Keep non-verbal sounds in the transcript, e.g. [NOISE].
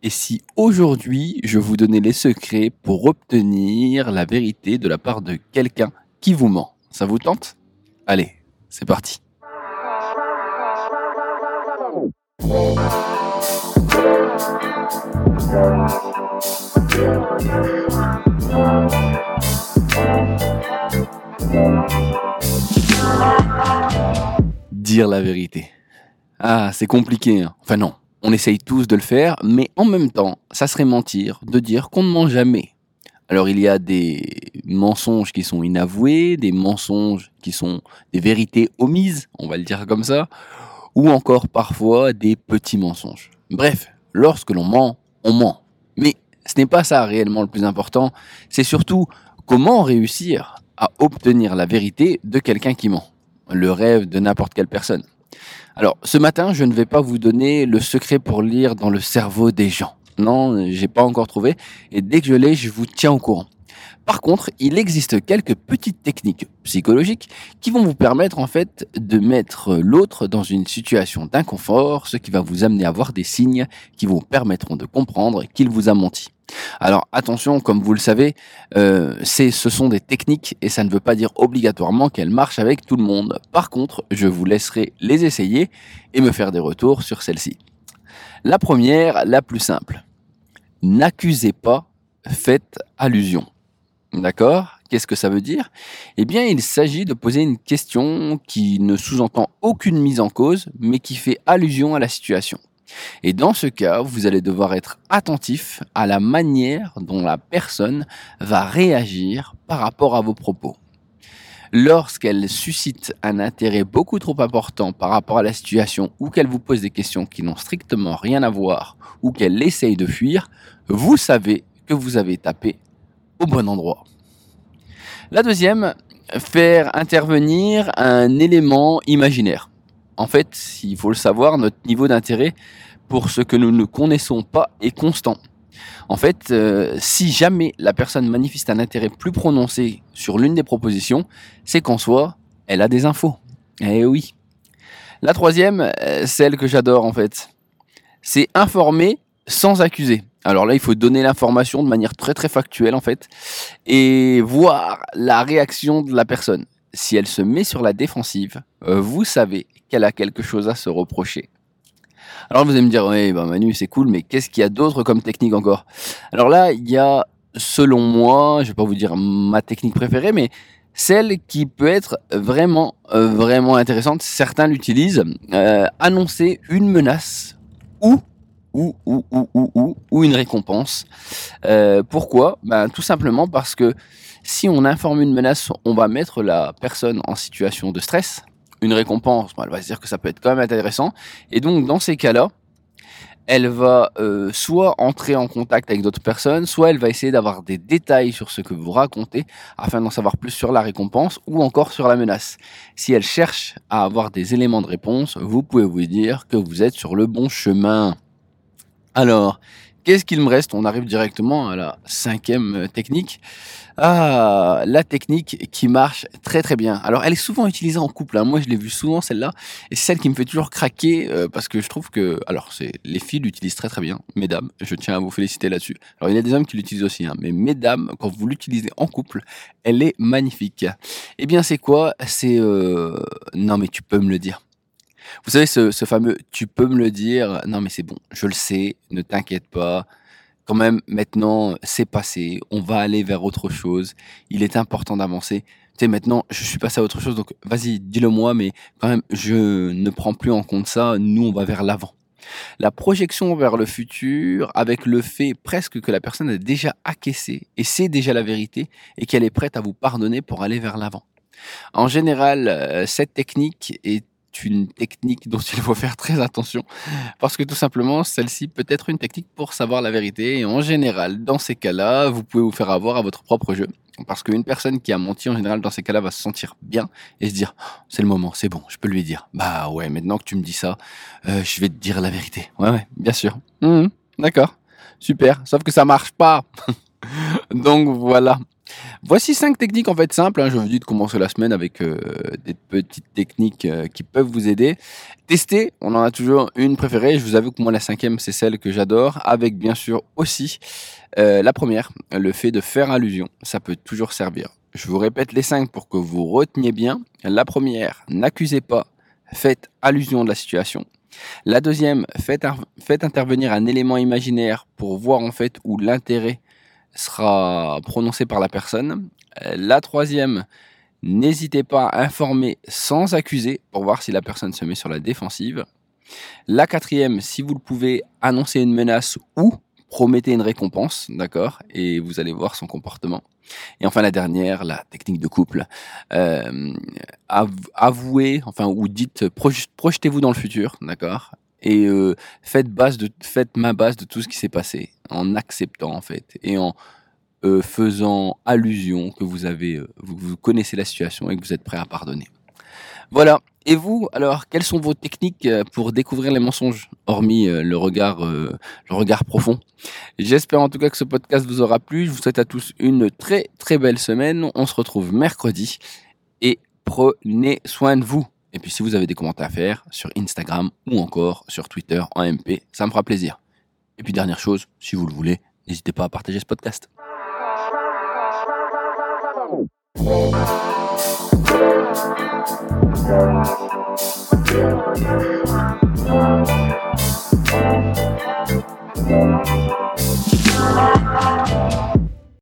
Et si aujourd'hui je vous donnais les secrets pour obtenir la vérité de la part de quelqu'un qui vous ment Ça vous tente? Allez, c'est parti. Dire la vérité. Ah, c'est compliqué. Hein. Enfin non, on essaye tous de le faire, mais en même temps, ça serait mentir de dire qu'on ne ment jamais. Alors il y a des mensonges qui sont inavoués, des mensonges qui sont des vérités omises, on va le dire comme ça, ou encore parfois des petits mensonges. Bref, lorsque l'on ment, on ment. Mais ce n'est pas ça réellement le plus important, c'est surtout comment réussir à obtenir la vérité de quelqu'un qui ment. Le rêve de n'importe quelle personne. Alors, ce matin, je ne vais pas vous donner le secret pour lire dans le cerveau des gens. Non, j'ai pas encore trouvé. Et dès que je l'ai, je vous tiens au courant. Par contre, il existe quelques petites techniques psychologiques qui vont vous permettre en fait de mettre l'autre dans une situation d'inconfort, ce qui va vous amener à voir des signes qui vous permettront de comprendre qu'il vous a menti. Alors attention, comme vous le savez, euh, ce sont des techniques et ça ne veut pas dire obligatoirement qu'elles marchent avec tout le monde. Par contre, je vous laisserai les essayer et me faire des retours sur celles-ci. La première, la plus simple. N'accusez pas, faites allusion. D'accord Qu'est-ce que ça veut dire? Eh bien, il s'agit de poser une question qui ne sous-entend aucune mise en cause, mais qui fait allusion à la situation. Et dans ce cas, vous allez devoir être attentif à la manière dont la personne va réagir par rapport à vos propos. Lorsqu'elle suscite un intérêt beaucoup trop important par rapport à la situation ou qu'elle vous pose des questions qui n'ont strictement rien à voir ou qu'elle essaye de fuir, vous savez que vous avez tapé au bon endroit. La deuxième, faire intervenir un élément imaginaire. En fait, il faut le savoir, notre niveau d'intérêt pour ce que nous ne connaissons pas est constant. En fait, euh, si jamais la personne manifeste un intérêt plus prononcé sur l'une des propositions, c'est qu'en soi, elle a des infos. Eh oui. La troisième, euh, celle que j'adore en fait, c'est informer sans accuser. Alors là, il faut donner l'information de manière très très factuelle en fait et voir la réaction de la personne. Si elle se met sur la défensive, euh, vous savez qu'elle a quelque chose à se reprocher. Alors vous allez me dire, oui, bah Manu, c'est cool, mais qu'est-ce qu'il y a d'autre comme technique encore? Alors là, il y a, selon moi, je vais pas vous dire ma technique préférée, mais celle qui peut être vraiment, euh, vraiment intéressante. Certains l'utilisent. Euh, annoncer une menace ou ou, une récompense. Euh, pourquoi? Ben, Tout simplement parce que si on informe une menace, on va mettre la personne en situation de stress. Une récompense, ben, elle va se dire que ça peut être quand même intéressant. Et donc, dans ces cas-là, elle va euh, soit entrer en contact avec d'autres personnes, soit elle va essayer d'avoir des détails sur ce que vous racontez afin d'en savoir plus sur la récompense ou encore sur la menace. Si elle cherche à avoir des éléments de réponse, vous pouvez vous dire que vous êtes sur le bon chemin. Alors, qu'est-ce qu'il me reste? On arrive directement à la cinquième euh, technique. Ah, la technique qui marche très très bien. Alors, elle est souvent utilisée en couple. Hein. Moi, je l'ai vu souvent celle-là, et c'est celle qui me fait toujours craquer euh, parce que je trouve que, alors, c'est les filles l'utilisent très très bien, mesdames. Je tiens à vous féliciter là-dessus. Alors, il y a des hommes qui l'utilisent aussi, hein, mais mesdames, quand vous l'utilisez en couple, elle est magnifique. Eh bien, c'est quoi? C'est euh... non, mais tu peux me le dire. Vous savez, ce, fameux tu peux me le dire, non mais c'est bon, je le sais, ne t'inquiète pas. Quand même, maintenant, c'est passé, on va aller vers autre chose. Il est important d'avancer. Tu sais, maintenant, je suis passé à autre chose, donc vas-y, dis-le moi, mais quand même, je ne prends plus en compte ça. Nous, on va vers l'avant. La projection vers le futur, avec le fait presque que la personne a déjà acquiescé et sait déjà la vérité et qu'elle est prête à vous pardonner pour aller vers l'avant. En général, euh, cette technique est une technique dont il faut faire très attention parce que tout simplement celle-ci peut être une technique pour savoir la vérité et en général dans ces cas-là vous pouvez vous faire avoir à votre propre jeu parce qu'une personne qui a menti en général dans ces cas-là va se sentir bien et se dire oh, c'est le moment c'est bon je peux lui dire. Bah ouais maintenant que tu me dis ça euh, je vais te dire la vérité. Ouais ouais bien sûr. Mmh, d'accord. Super. Sauf que ça marche pas. [LAUGHS] Donc voilà Voici cinq techniques en fait simples. Hein. Je vous dis de commencer la semaine avec euh, des petites techniques euh, qui peuvent vous aider. Tester, on en a toujours une préférée. Je vous avoue que moi la cinquième c'est celle que j'adore, avec bien sûr aussi euh, la première, le fait de faire allusion. Ça peut toujours servir. Je vous répète les cinq pour que vous reteniez bien. La première, n'accusez pas, faites allusion de la situation. La deuxième, faites, faites intervenir un élément imaginaire pour voir en fait où l'intérêt sera prononcé par la personne. Euh, la troisième, n'hésitez pas à informer sans accuser pour voir si la personne se met sur la défensive. La quatrième, si vous le pouvez, annoncer une menace ou promettez une récompense, d'accord Et vous allez voir son comportement. Et enfin la dernière, la technique de couple. Euh, avouez, enfin ou dites, projetez-vous dans le futur, d'accord Et euh, faites base de, faites ma base de tout ce qui s'est passé, en acceptant en fait et en euh, faisant allusion que vous avez, euh, vous, connaissez la situation et que vous êtes prêt à pardonner. Voilà. Et vous, alors, quelles sont vos techniques pour découvrir les mensonges, hormis le regard, le regard profond? J'espère en tout cas que ce podcast vous aura plu. Je vous souhaite à tous une très très belle semaine. On se retrouve mercredi et prenez soin de vous. Et puis si vous avez des commentaires à faire sur Instagram ou encore sur Twitter en MP, ça me fera plaisir. Et puis dernière chose, si vous le voulez, n'hésitez pas à partager ce podcast.